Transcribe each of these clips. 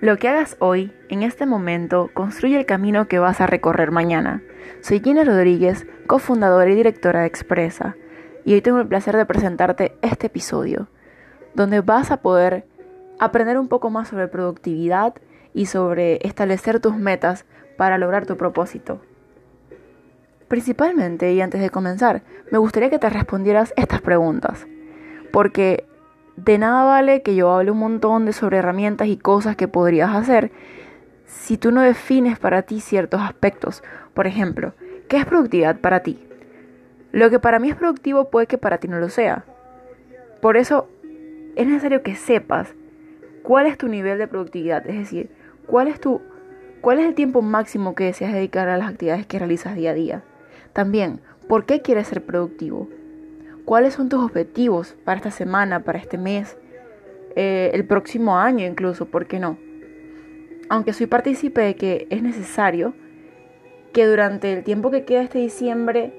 Lo que hagas hoy, en este momento, construye el camino que vas a recorrer mañana. Soy Gina Rodríguez, cofundadora y directora de Expresa, y hoy tengo el placer de presentarte este episodio, donde vas a poder aprender un poco más sobre productividad y sobre establecer tus metas para lograr tu propósito. Principalmente, y antes de comenzar, me gustaría que te respondieras estas preguntas, porque de nada vale que yo hable un montón de sobre herramientas y cosas que podrías hacer si tú no defines para ti ciertos aspectos. Por ejemplo, ¿qué es productividad para ti? Lo que para mí es productivo puede que para ti no lo sea. Por eso es necesario que sepas cuál es tu nivel de productividad, es decir, cuál es tu cuál es el tiempo máximo que deseas dedicar a las actividades que realizas día a día. También, ¿por qué quieres ser productivo? ¿Cuáles son tus objetivos para esta semana, para este mes, eh, el próximo año incluso? ¿Por qué no? Aunque soy partícipe de que es necesario que durante el tiempo que queda este diciembre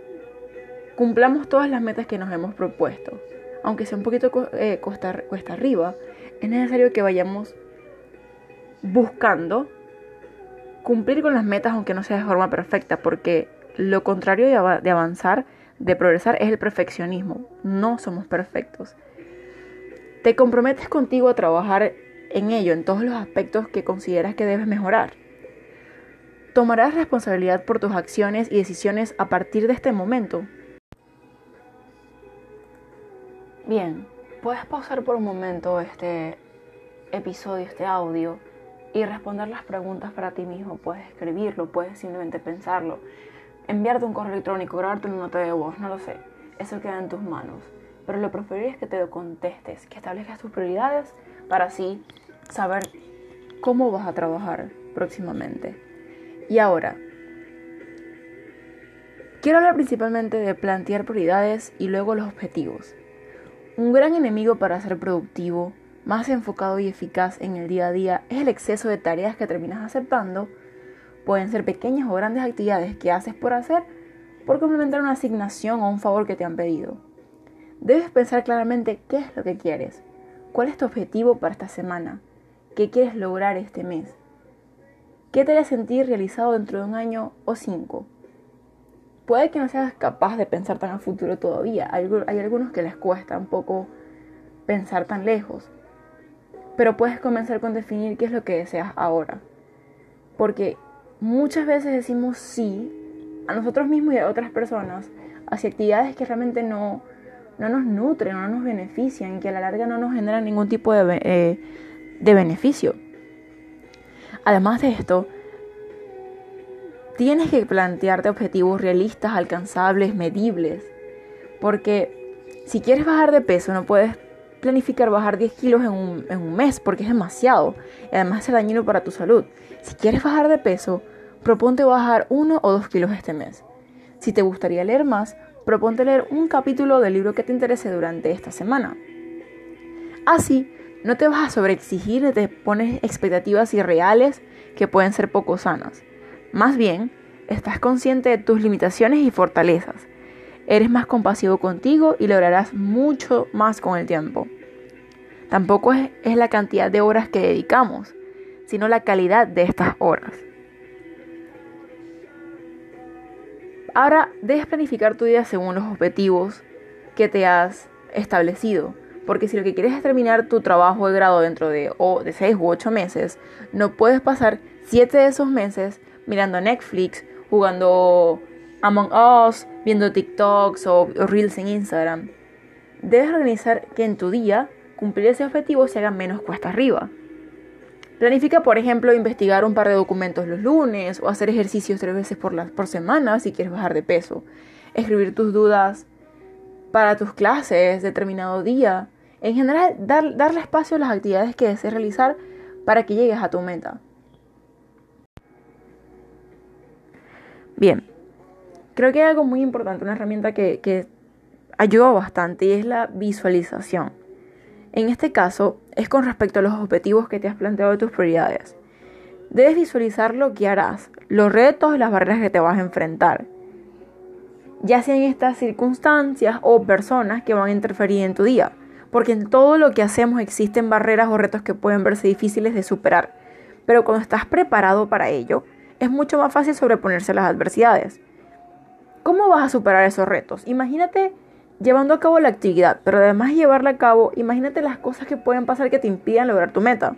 cumplamos todas las metas que nos hemos propuesto. Aunque sea un poquito eh, cuesta, cuesta arriba, es necesario que vayamos buscando cumplir con las metas aunque no sea de forma perfecta, porque lo contrario de avanzar de progresar es el perfeccionismo. No somos perfectos. Te comprometes contigo a trabajar en ello, en todos los aspectos que consideras que debes mejorar. Tomarás responsabilidad por tus acciones y decisiones a partir de este momento. Bien, puedes pausar por un momento este episodio, este audio, y responder las preguntas para ti mismo. Puedes escribirlo, puedes simplemente pensarlo enviarte un correo electrónico, grabarte una nota de voz, no lo sé. Eso queda en tus manos. Pero lo preferible es que te lo contestes, que establezcas tus prioridades para así saber cómo vas a trabajar próximamente. Y ahora, quiero hablar principalmente de plantear prioridades y luego los objetivos. Un gran enemigo para ser productivo, más enfocado y eficaz en el día a día es el exceso de tareas que terminas aceptando Pueden ser pequeñas o grandes actividades que haces por hacer por complementar una asignación o un favor que te han pedido. Debes pensar claramente qué es lo que quieres, cuál es tu objetivo para esta semana, qué quieres lograr este mes, qué te hará sentir realizado dentro de un año o cinco. Puede que no seas capaz de pensar tan a futuro todavía, hay, hay algunos que les cuesta un poco pensar tan lejos, pero puedes comenzar con definir qué es lo que deseas ahora, porque muchas veces decimos sí a nosotros mismos y a otras personas hacia actividades que realmente no, no nos nutren, no nos benefician, que a la larga no nos generan ningún tipo de, eh, de beneficio. Además de esto, tienes que plantearte objetivos realistas, alcanzables, medibles, porque si quieres bajar de peso no puedes planificar bajar 10 kilos en un, en un mes porque es demasiado y además es dañino para tu salud. Si quieres bajar de peso, proponte bajar 1 o 2 kilos este mes. Si te gustaría leer más, proponte leer un capítulo del libro que te interese durante esta semana. Así, no te vas a sobreexigir ni te pones expectativas irreales que pueden ser poco sanas. Más bien, estás consciente de tus limitaciones y fortalezas. Eres más compasivo contigo y lograrás mucho más con el tiempo. Tampoco es, es la cantidad de horas que dedicamos, sino la calidad de estas horas. Ahora debes planificar tu día según los objetivos que te has establecido. Porque si lo que quieres es terminar tu trabajo de grado dentro de, o de 6 u 8 meses, no puedes pasar 7 de esos meses mirando Netflix, jugando Among Us, viendo TikToks o Reels en Instagram. Debes organizar que en tu día cumplir ese objetivo se haga menos cuesta arriba. Planifica, por ejemplo, investigar un par de documentos los lunes o hacer ejercicios tres veces por, semana si quieres bajar de peso. Escribir tus dudas para tus clases determinado día. En general, dar, darle espacio a las actividades que desees realizar para que llegues a tu meta. Bien, creo que hay algo muy importante, una herramienta que, que ayuda bastante y es la visualización. En este caso, es con respecto a los objetivos que te has planteado de tus prioridades. Debes visualizar lo que harás, los retos y las barreras que te vas a enfrentar, ya sean estas circunstancias o personas que van a interferir en tu día, porque en todo lo que hacemos existen barreras o retos que pueden verse difíciles de superar, pero cuando estás preparado para ello, es mucho más fácil sobreponerse a las adversidades. ¿Cómo vas a superar esos retos? Imagínate llevando a cabo la actividad, pero además de llevarla a cabo, imagínate las cosas que pueden pasar que te impidan lograr tu meta.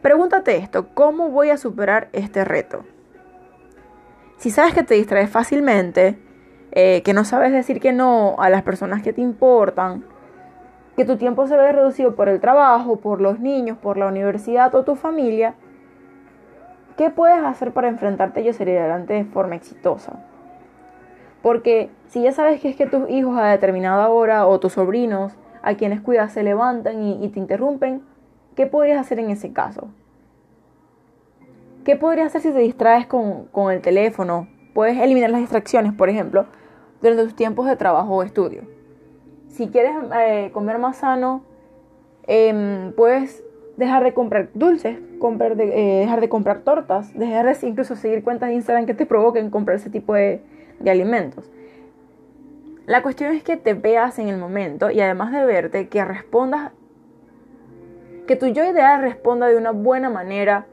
Pregúntate esto, ¿cómo voy a superar este reto? Si sabes que te distraes fácilmente, eh, que no sabes decir que no a las personas que te importan, que tu tiempo se ve reducido por el trabajo, por los niños, por la universidad o tu familia, ¿qué puedes hacer para enfrentarte y adelante de forma exitosa? Porque si ya sabes que es que tus hijos a determinada hora o tus sobrinos a quienes cuidas se levantan y, te interrumpen, ¿qué podrías hacer en ese caso? ¿Qué podrías hacer si te distraes con, con el teléfono? Puedes eliminar las distracciones, por ejemplo, durante tus tiempos de trabajo o estudio. Si quieres eh, comer más sano, em, puedes dejar de comprar dulces, eh, dejar de comprar tortas, dejar de incluso seguir cuentas de Instagram que te provoquen comprar ese tipo de, de alimentos. La cuestión es que te veas en el momento y además de verte, que respondas, que tu yo ideal responda de una buena manera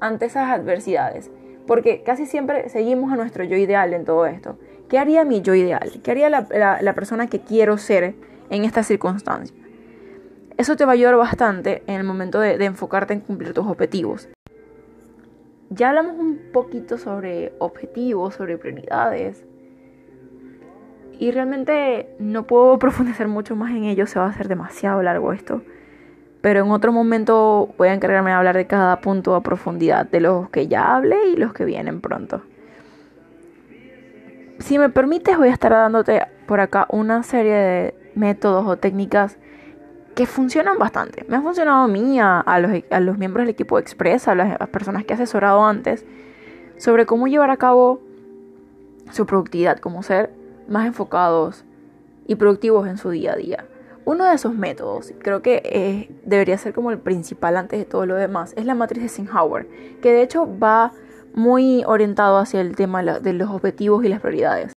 ante esas adversidades. Porque casi siempre seguimos a nuestro yo ideal en todo esto. ¿Qué haría mi yo ideal? ¿Qué haría la, persona que quiero ser en esta circunstancia? Eso te va a ayudar bastante en el momento de enfocarte en cumplir tus objetivos. Ya hablamos un poquito sobre objetivos, sobre prioridades. Y realmente no puedo profundizar mucho más en ello, se va a hacer demasiado largo esto. Pero en otro momento voy a encargarme de hablar de cada punto a profundidad, de los que ya hablé y los que vienen pronto si me permites, voy a estar dándote por acá una serie de métodos o técnicas que funcionan bastante. Me han funcionado a mí, a, los, miembros del equipo Express, a las, personas que he asesorado antes, sobre cómo llevar a cabo su productividad, cómo ser más enfocados y productivos en su día a día. Uno de esos métodos, creo que eh, debería ser como el principal antes de todo lo demás, es la matriz de Eisenhower, que de hecho va muy orientado hacia el tema de los objetivos y las prioridades.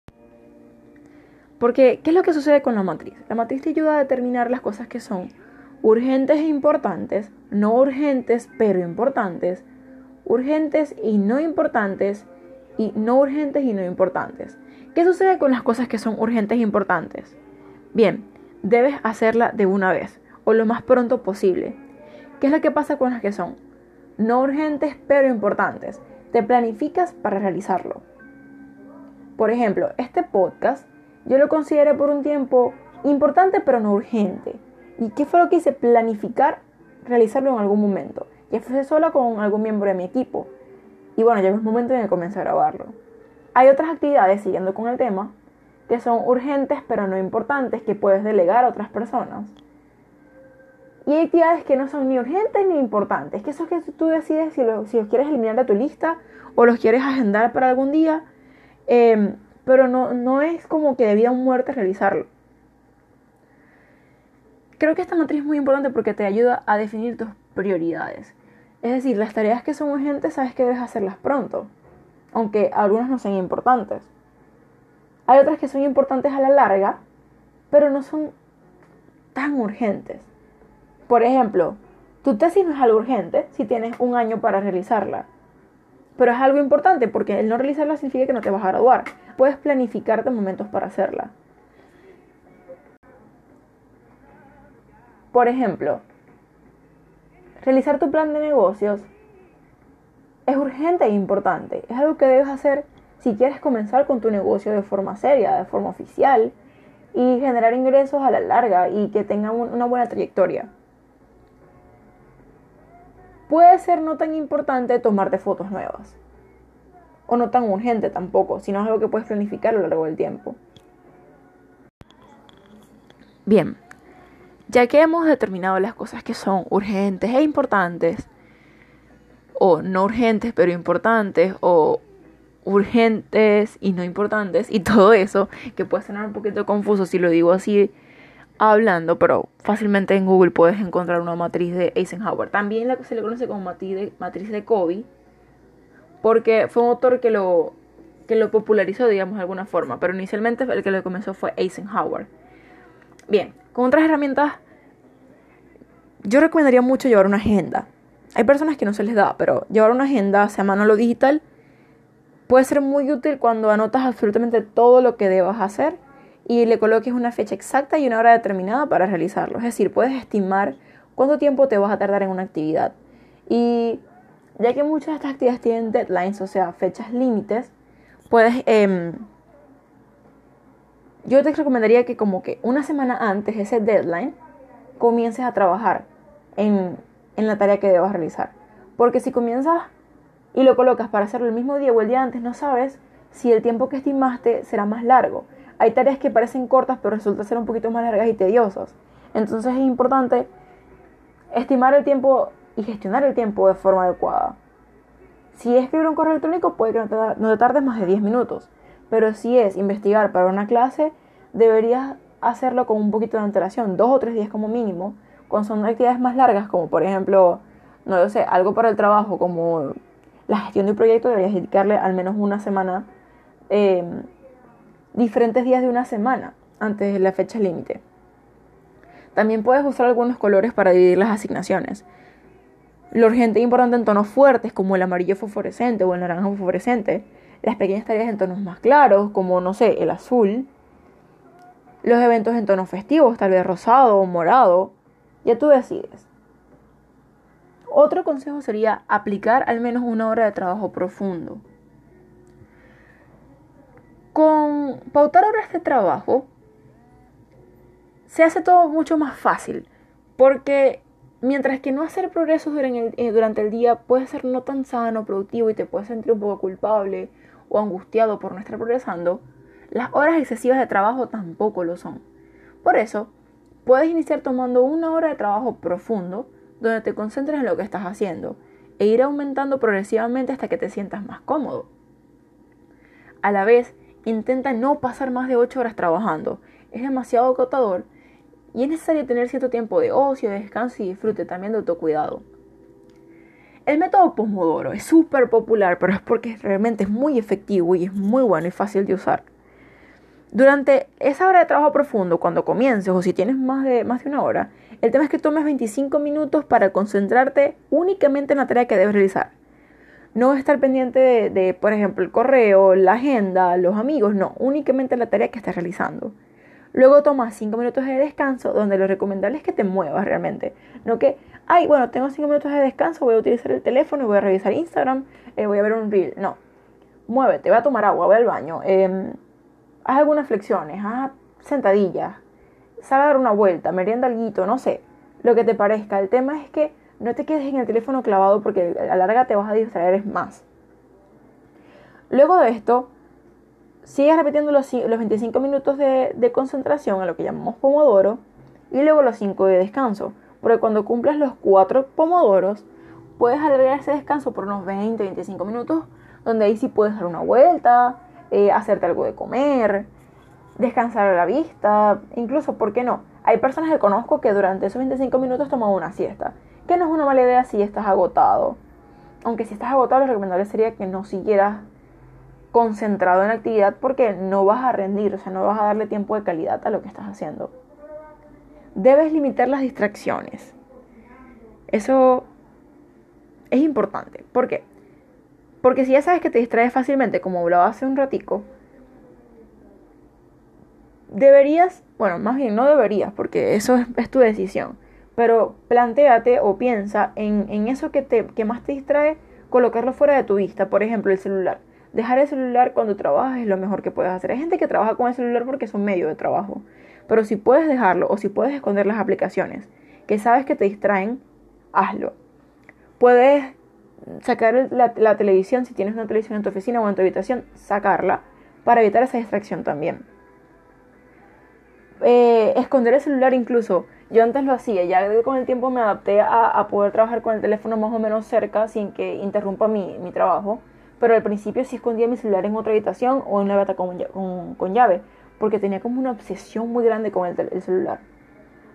Porque, ¿qué es lo que sucede con la matriz? La matriz te ayuda a determinar las cosas que son urgentes e importantes, no urgentes pero importantes, urgentes y no importantes, y no urgentes y no importantes. ¿Qué sucede con las cosas que son urgentes e importantes? Bien, debes hacerla de una vez o lo más pronto posible. ¿Qué es lo que pasa con las que son no urgentes pero importantes? te planificas para realizarlo. Por ejemplo, este podcast yo lo consideré por un tiempo importante pero no urgente. ¿Y qué fue lo que hice? Planificar realizarlo en algún momento. Ya fuese sola con algún miembro de mi equipo. Y bueno, llegó el momento en que comencé a grabarlo. Hay otras actividades, siguiendo con el tema, que son urgentes pero no importantes, que puedes delegar a otras personas. Y hay actividades que no son ni urgentes ni importantes, que eso es que tú decides si, si los quieres eliminar de tu lista o los quieres agendar para algún día, em, pero no, no es como que de vida muerte realizarlo. Creo que esta matriz es muy importante porque te ayuda a definir tus prioridades. Es decir, las tareas que son urgentes sabes que debes hacerlas pronto, aunque algunas no sean importantes. Hay otras que son importantes a la larga, pero no son tan urgentes. Por ejemplo, tu tesis no es algo urgente si tienes un año para realizarla. Pero es algo importante porque el no realizarla significa que no te vas a graduar. Puedes planificarte momentos para hacerla. Por ejemplo, realizar tu plan de negocios es urgente e importante. Es algo que debes hacer si quieres comenzar con tu negocio de forma seria, de forma oficial y generar ingresos a la larga y que tengan una buena trayectoria puede ser no tan importante tomarte fotos nuevas. O no tan urgente tampoco, sino es algo que puedes planificar a lo largo del tiempo. Bien, ya que hemos determinado las cosas que son urgentes e importantes, o no urgentes pero importantes, o urgentes y no importantes, y todo eso, que puede sonar un poquito confuso si lo digo así hablando, pero fácilmente en Google puedes encontrar una matriz de Eisenhower. También la que se le conoce como matriz de, matriz de Covey, porque fue un autor que lo, que lo popularizó, digamos, de alguna forma, pero inicialmente el que lo comenzó fue Eisenhower. Bien, con otras herramientas, yo recomendaría mucho llevar una agenda. Hay personas que no se les da, pero llevar una agenda, sea mano lo digital, puede ser muy útil cuando anotas absolutamente todo lo que debas hacer y le coloques una fecha exacta y una hora determinada para realizarlo. Es decir, puedes estimar cuánto tiempo te vas a tardar en una actividad. Y ya que muchas de estas actividades tienen deadlines, o sea, fechas límites, puedes... Em, yo te recomendaría que como que una semana antes de ese deadline comiences a trabajar en, en la tarea que debas realizar. Porque si comienzas y lo colocas para hacerlo el mismo día o el día antes, no sabes si el tiempo que estimaste será más largo. Hay tareas que parecen cortas pero resultan ser un poquito más largas y tediosas. Entonces es importante estimar el tiempo y gestionar el tiempo de forma adecuada. Si es escribir un correo electrónico puede que no te, no te tardes más de 10 minutos, pero si es investigar para una clase, deberías hacerlo con un poquito de antelación, dos o tres días como mínimo, cuando son actividades más largas, como por ejemplo, no lo sé, algo para el trabajo, como la gestión de un proyecto, deberías dedicarle al menos una semana, em, diferentes días de una semana antes de la fecha límite. También puedes usar algunos colores para dividir las asignaciones. Lo urgente e importante en tonos fuertes, como el amarillo fosforescente o el naranja fosforescente. Las pequeñas tareas en tonos más claros, como, no sé, el azul. Los eventos en tonos festivos, tal vez rosado o morado. Ya tú decides. Otro consejo sería aplicar al menos una hora de trabajo profundo. Con pautar horas de trabajo se hace todo mucho más fácil, porque mientras que no hacer progresos eh, durante el, día puede ser no tan sano, productivo y te puedes sentir un poco culpable o angustiado por no estar progresando, las horas excesivas de trabajo tampoco lo son. Por eso, Puedes iniciar tomando una hora de trabajo profundo donde te concentres en lo que estás haciendo e ir aumentando progresivamente hasta que te sientas más cómodo. A la vez, intenta no pasar más de 8 horas trabajando. Es demasiado agotador y es necesario tener cierto tiempo de ocio, de descanso y disfrute también de autocuidado. El método Pomodoro es súper popular, pero es porque realmente es muy efectivo y es muy bueno y fácil de usar. Durante esa hora de trabajo profundo, cuando comiences o si tienes más de, más de una hora, el tema es que tomes 25 minutos para concentrarte únicamente en la tarea que debes realizar. No estar pendiente de, por ejemplo, el correo, la agenda, los amigos, no, únicamente la tarea que estás realizando. Luego tomas 5 minutos de descanso, donde lo recomendable es que te muevas realmente. No que, ay, bueno, tengo 5 minutos de descanso, voy a utilizar el teléfono voy a revisar Instagram, eh, voy a ver un reel. No, muévete, voy a tomar agua, voy al baño. Eh, haz algunas flexiones, haz sentadillas, sal a dar una vuelta, merienda algo, no sé, lo que te parezca. El tema es que no te quedes en el teléfono clavado porque a la larga te vas a distraer más. Luego de esto, sigues repitiendo los, los 25 minutos de, de, concentración, a lo que llamamos pomodoro, y luego los 5 de descanso. Porque cuando cumplas los 4 pomodoros, puedes alargar ese descanso por unos 20, 25 minutos, donde ahí sí puedes dar una vuelta, eh, hacerte algo de comer, descansar a la vista, incluso, ¿por qué no? Hay personas que conozco que durante esos 25 minutos toman una siesta, que no es una mala idea si estás agotado. Aunque si estás agotado, lo recomendable sería que no siguieras concentrado en la actividad porque no vas a rendir, o sea, no vas a darle tiempo de calidad a lo que estás haciendo. Debes limitar las distracciones. Eso es importante. ¿Por qué? Porque si ya sabes que te distraes fácilmente, como hablaba hace un ratico, deberías, bueno, más bien no deberías, porque eso es, tu decisión, pero planteate o piensa en, en eso que, te, que más te distrae, colocarlo fuera de tu vista, por ejemplo, el celular. Dejar el celular cuando trabajas es lo mejor que puedes hacer. Hay gente que trabaja con el celular porque es un medio de trabajo, pero si puedes dejarlo o si puedes esconder las aplicaciones que sabes que te distraen, hazlo. Puedes sacar la, televisión, si tienes una televisión en tu oficina o en tu habitación, sacarla para evitar esa distracción también. Eh, esconder el celular incluso, yo antes lo hacía, ya con el tiempo me adapté a, poder trabajar con el teléfono más o menos cerca sin que interrumpa mi, trabajo, pero al principio sí escondía mi celular en otra habitación o en una bata con, con, llave, porque tenía como una obsesión muy grande con el celular.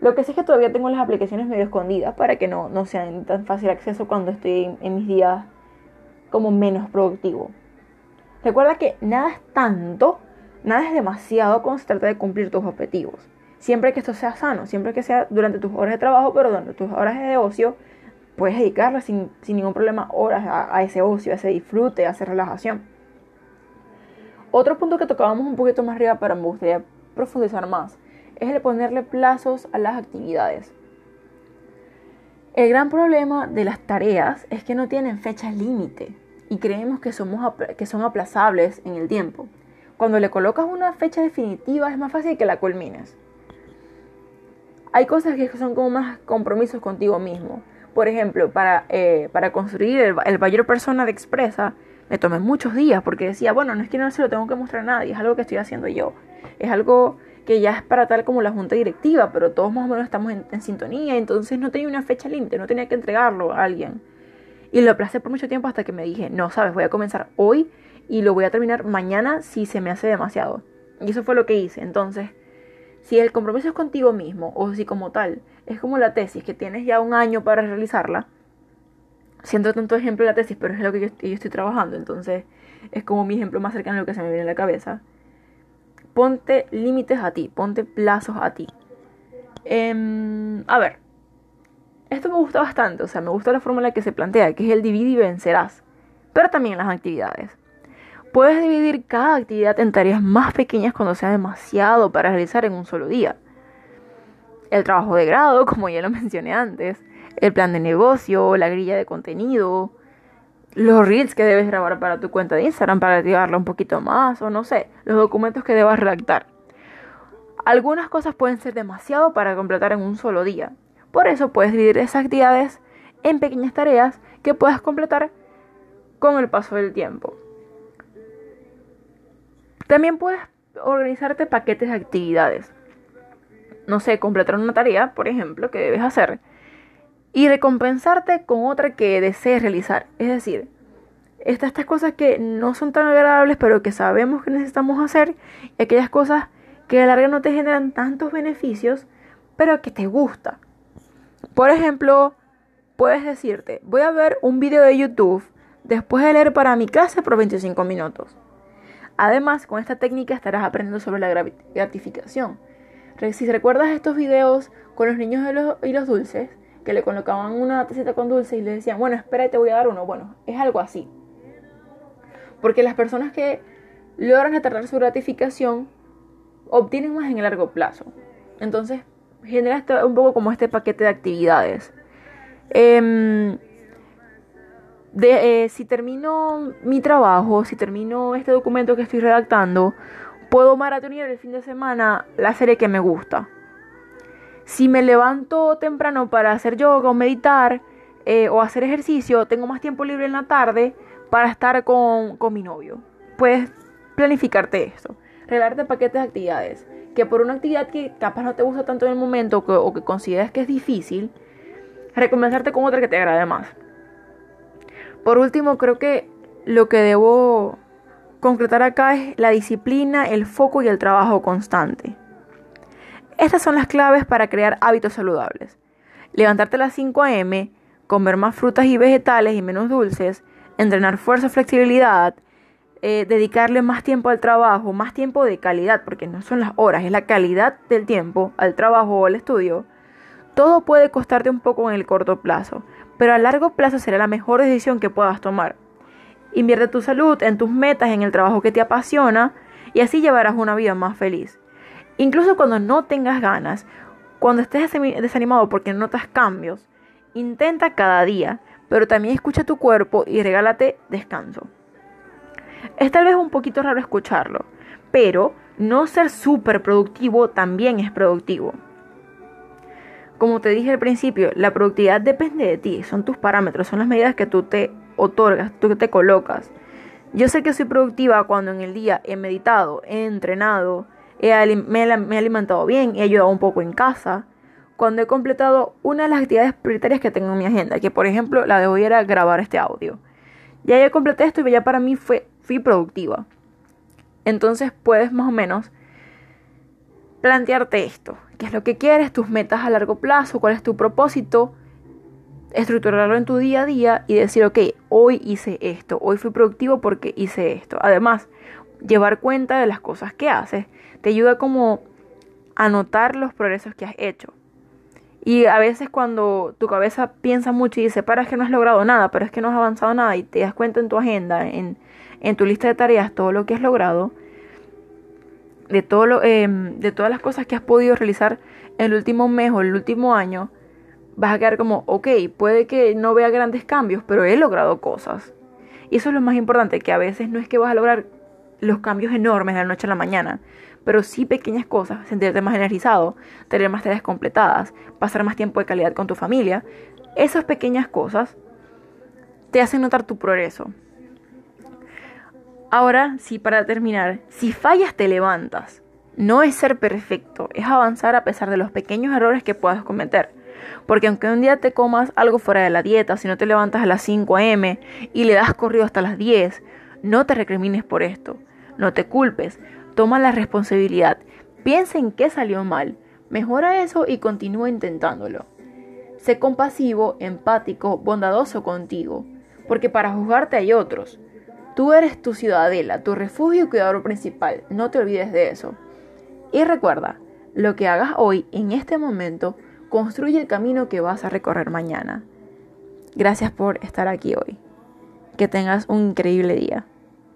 Lo que sí es que todavía tengo las aplicaciones medio escondidas para que no, no sean tan fácil acceso cuando estoy en mis días como menos productivo. Recuerda que nada es tanto, nada es demasiado cuando se trata de cumplir tus objetivos. Siempre que esto sea sano, siempre que sea durante tus horas de trabajo, pero durante tus horas de ocio, puedes dedicarle sin, ningún problema horas a, ese ocio, a ese disfrute, a esa relajación. Otro punto que tocábamos un poquito más arriba, pero me gustaría profundizar más, es el ponerle plazos a las actividades. El gran problema de las tareas es que no tienen fecha límite y creemos que, somos, que son aplazables en el tiempo. Cuando le colocas una fecha definitiva es más fácil que la culmines. Hay cosas que son como más compromisos contigo mismo. Por ejemplo, para, eh, para construir el, el Bayer Persona de Expresa, me tomé muchos días porque decía, bueno, no es que no se lo tengo que mostrar a nadie, es algo que estoy haciendo yo. Es algo que ya es para tal como la junta directiva, pero todos más o menos estamos en, sintonía, entonces no tenía una fecha límite, no tenía que entregarlo a alguien. Y lo aplacé por mucho tiempo hasta que me dije, no, sabes, voy a comenzar hoy y lo voy a terminar mañana si se me hace demasiado. Y eso fue lo que hice. Entonces, si el compromiso es contigo mismo, o si como tal, es como la tesis, que tienes ya un año para realizarla, siento tanto ejemplo de la tesis, pero es lo que yo, estoy trabajando, entonces es como mi ejemplo más cercano a lo que se me viene a la cabeza. Ponte límites a ti, ponte plazos a ti. Em, a ver, esto me gusta bastante, o sea, me gusta la fórmula que se plantea, que es el divide y vencerás, pero también las actividades. Puedes dividir cada actividad en tareas más pequeñas cuando sea demasiado para realizar en un solo día. El trabajo de grado, como ya lo mencioné antes, el plan de negocio, la grilla de contenido, los reels que debes grabar para tu cuenta de Instagram para activarla un poquito más, o no sé, los documentos que debas redactar. Algunas cosas pueden ser demasiado para completar en un solo día. Por eso puedes dividir esas actividades en pequeñas tareas que puedas completar con el paso del tiempo. También puedes organizarte paquetes de actividades. No sé, completar una tarea, por ejemplo, que debes hacer y recompensarte con otra que desees realizar. Es decir, estas, cosas que no son tan agradables, pero que sabemos que necesitamos hacer, y aquellas cosas que a la larga no te generan tantos beneficios, pero que te gusta. Por ejemplo, puedes decirte, voy a ver un video de YouTube después de leer para mi clase por 25 minutos. Además, con esta técnica estarás aprendiendo sobre la gratificación. Si recuerdas estos videos con los niños y los, dulces, que le colocaban una tacita con dulce y le decían, bueno, espera, te voy a dar uno. Bueno, es algo así. Porque las personas que logran retardar su gratificación obtienen más en el largo plazo. Entonces, genera un poco como este paquete de actividades. Eh, de, eh, si termino mi trabajo, si termino este documento que estoy redactando, puedo maratonear el fin de semana la serie que me gusta. Si me levanto temprano para hacer yoga o meditar eh, o hacer ejercicio, tengo más tiempo libre en la tarde para estar con, mi novio. Puedes planificarte esto, regalarte paquetes de actividades. Que por una actividad que capaz no te gusta tanto en el momento o que consideras que es difícil, recomenzarte con otra que te agrade más. Por último, creo que lo que debo concretar acá es la disciplina, el foco y el trabajo constante. Estas son las claves para crear hábitos saludables. Levantarte a las 5 a.m., comer más frutas y vegetales y menos dulces, entrenar fuerza, flexibilidad, eh, dedicarle más tiempo al trabajo, más tiempo de calidad, porque no son las horas, es la calidad del tiempo al trabajo o al estudio. Todo puede costarte un poco en el corto plazo, pero a largo plazo será la mejor decisión que puedas tomar. Invierte tu salud en tus metas, en el trabajo que te apasiona y así llevarás una vida más feliz. Incluso cuando no tengas ganas, cuando estés desanimado porque no notas cambios, intenta cada día, pero también escucha tu cuerpo y regálate descanso. Es tal vez un poquito raro escucharlo, pero no ser súper productivo también es productivo. Como te dije al principio, la productividad depende de ti, son tus parámetros, son las medidas que tú te otorgas, tú te colocas. Yo sé que soy productiva cuando en el día he meditado, he entrenado, me, he alimentado bien, he ayudado un poco en casa, cuando he completado una de las actividades prioritarias que tengo en mi agenda, que por ejemplo la de hoy era grabar este audio. Ya ya completé esto y ya para mí fue, fui productiva. Entonces puedes más o menos plantearte esto qué es lo que quieres, tus metas a largo plazo, cuál es tu propósito, estructurarlo en tu día a día y decir, ok, hoy hice esto, hoy fui productivo porque hice esto. Además, llevar cuenta de las cosas que haces te ayuda como a notar los progresos que has hecho. Y a veces cuando tu cabeza piensa mucho y dice, para, es que no has logrado nada, pero es que no has avanzado nada y te das cuenta en tu agenda, en, en tu lista de tareas, todo lo que has logrado, de, todo lo, em, de todas las cosas que has podido realizar en el último mes o el último año, vas a quedar como, ok, puede que no vea grandes cambios, pero he logrado cosas. Y eso es lo más importante, que a veces no es que vas a lograr los cambios enormes de la noche a la mañana, pero sí pequeñas cosas, sentirte más energizado, tener más tareas completadas, pasar más tiempo de calidad con tu familia. Esas pequeñas cosas te hacen notar tu progreso. Ahora, sí, para terminar, si fallas te levantas. No es ser perfecto, es avanzar a pesar de los pequeños errores que puedas cometer. Porque aunque un día te comas algo fuera de la dieta, si no te levantas a las 5 am y le das corrido hasta las 10, no te recrimines por esto. No te culpes, toma la responsabilidad. Piensa en qué salió mal, mejora eso y continúa intentándolo. Sé compasivo, empático, bondadoso contigo, porque para juzgarte hay otros. Tú eres tu ciudadela, tu refugio y cuidador principal, no te olvides de eso. Y recuerda, lo que hagas hoy, en este momento, construye el camino que vas a recorrer mañana. Gracias por estar aquí hoy. Que tengas un increíble día.